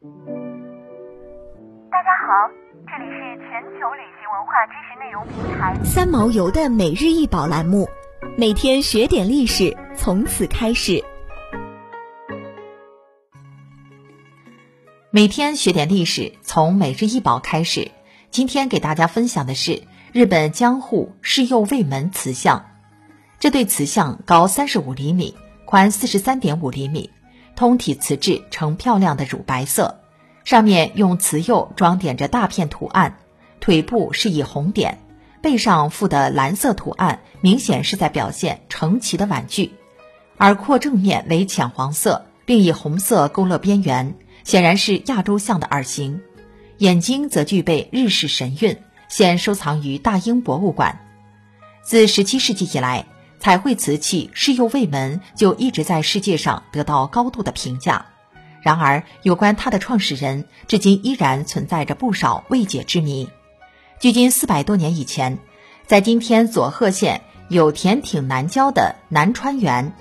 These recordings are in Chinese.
大家好，这里是全球旅行文化知识内容平台三毛游的每日一宝栏目，每天学点历史，从此开始。每天学点历史，从每日一宝开始。今天给大家分享的是日本江户世右卫门瓷像。这对瓷像高三十五厘米，宽四十三点五厘米，通体瓷质呈漂亮的乳白色，上面用瓷釉装点着大片图案，腿部是以红点，背上附的蓝色图案明显是在表现成旗的碗具，耳廓正面为浅黄色，并以红色勾勒边缘。显然是亚洲象的耳形，眼睛则具备日式神韵，现收藏于大英博物馆。自17世纪以来，彩绘瓷器世右卫门就一直在世界上得到高度的评价。然而，有关它的创始人，至今依然存在着不少未解之谜。距今四百多年以前，在今天佐贺县有田町南郊的南川园，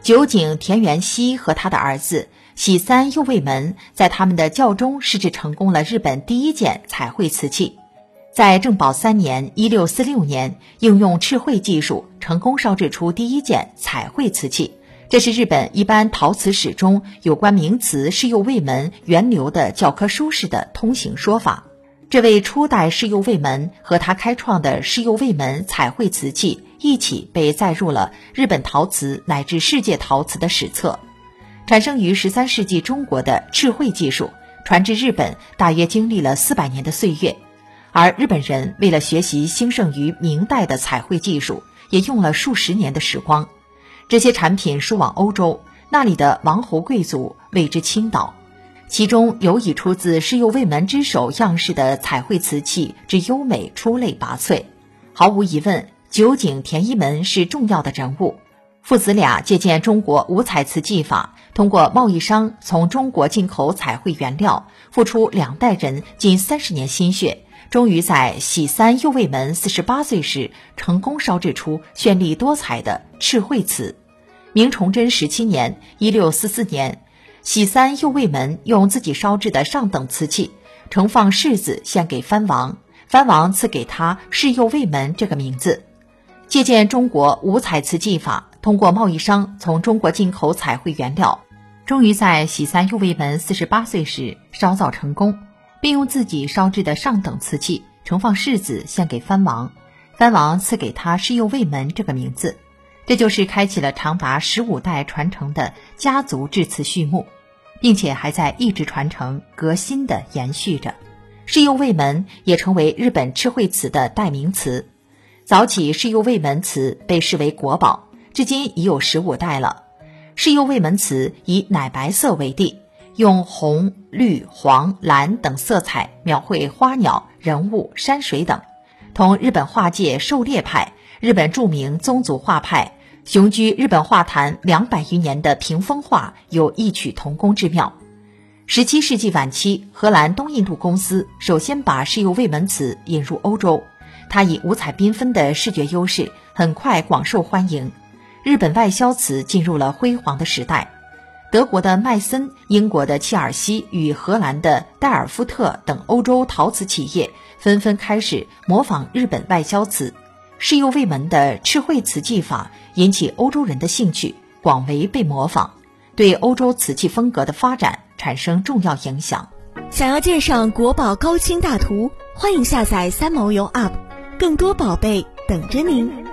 酒井田园希和他的儿子。喜三右卫门在他们的教中试制成功了日本第一件彩绘瓷器，在正保三年（一六四六年），应用赤绘技术成功烧制出第一件彩绘瓷器。这是日本一般陶瓷史中有关名词世右卫门源流的教科书式的通行说法。这位初代世右卫门和他开创的世右卫门彩绘瓷器一起被载入了日本陶瓷乃至世界陶瓷的史册。产生于十三世纪中国的赤绘技术，传至日本大约经历了四百年的岁月，而日本人为了学习兴盛于明代的彩绘技术，也用了数十年的时光。这些产品输往欧洲，那里的王侯贵族为之倾倒。其中有以出自世右卫门之手样式的彩绘瓷器之优美出类拔萃。毫无疑问，酒井田一门是重要的人物。父子俩借鉴中国五彩瓷技法，通过贸易商从中国进口彩绘原料，付出两代人近三十年心血，终于在喜三右卫门四十八岁时成功烧制出绚丽多彩的赤绘瓷。明崇祯十七年（一六四四年），喜三右卫门用自己烧制的上等瓷器盛放世子献给藩王，藩王赐给他世右卫门这个名字。借鉴中国五彩瓷技法，通过贸易商从中国进口彩绘原料，终于在喜三右卫门四十八岁时烧造成功，并用自己烧制的上等瓷器盛放世子献给藩王，藩王赐给他世右卫门这个名字，这就是开启了长达十五代传承的家族制瓷序幕，并且还在一直传承革新的延续着。世右卫门也成为日本赤绘瓷的代名词。早起世右卫门瓷被视为国宝，至今已有十五代了。世右卫门瓷以奶白色为地，用红、绿、黄、蓝等色彩描绘花鸟、人物、山水等，同日本画界狩猎派、日本著名宗族画派雄居日本画坛两百余年的屏风画有异曲同工之妙。十七世纪晚期，荷兰东印度公司首先把世右卫门瓷引入欧洲。它以五彩缤纷的视觉优势，很快广受欢迎。日本外销瓷进入了辉煌的时代。德国的麦森、英国的切尔西与荷兰的戴尔夫特等欧洲陶瓷企业纷纷开始模仿日本外销瓷。世右卫门的赤绘瓷技法引起欧洲人的兴趣，广为被模仿，对欧洲瓷器风格的发展产生重要影响。想要鉴赏国宝高清大图，欢迎下载三毛游 App。更多宝贝等着您。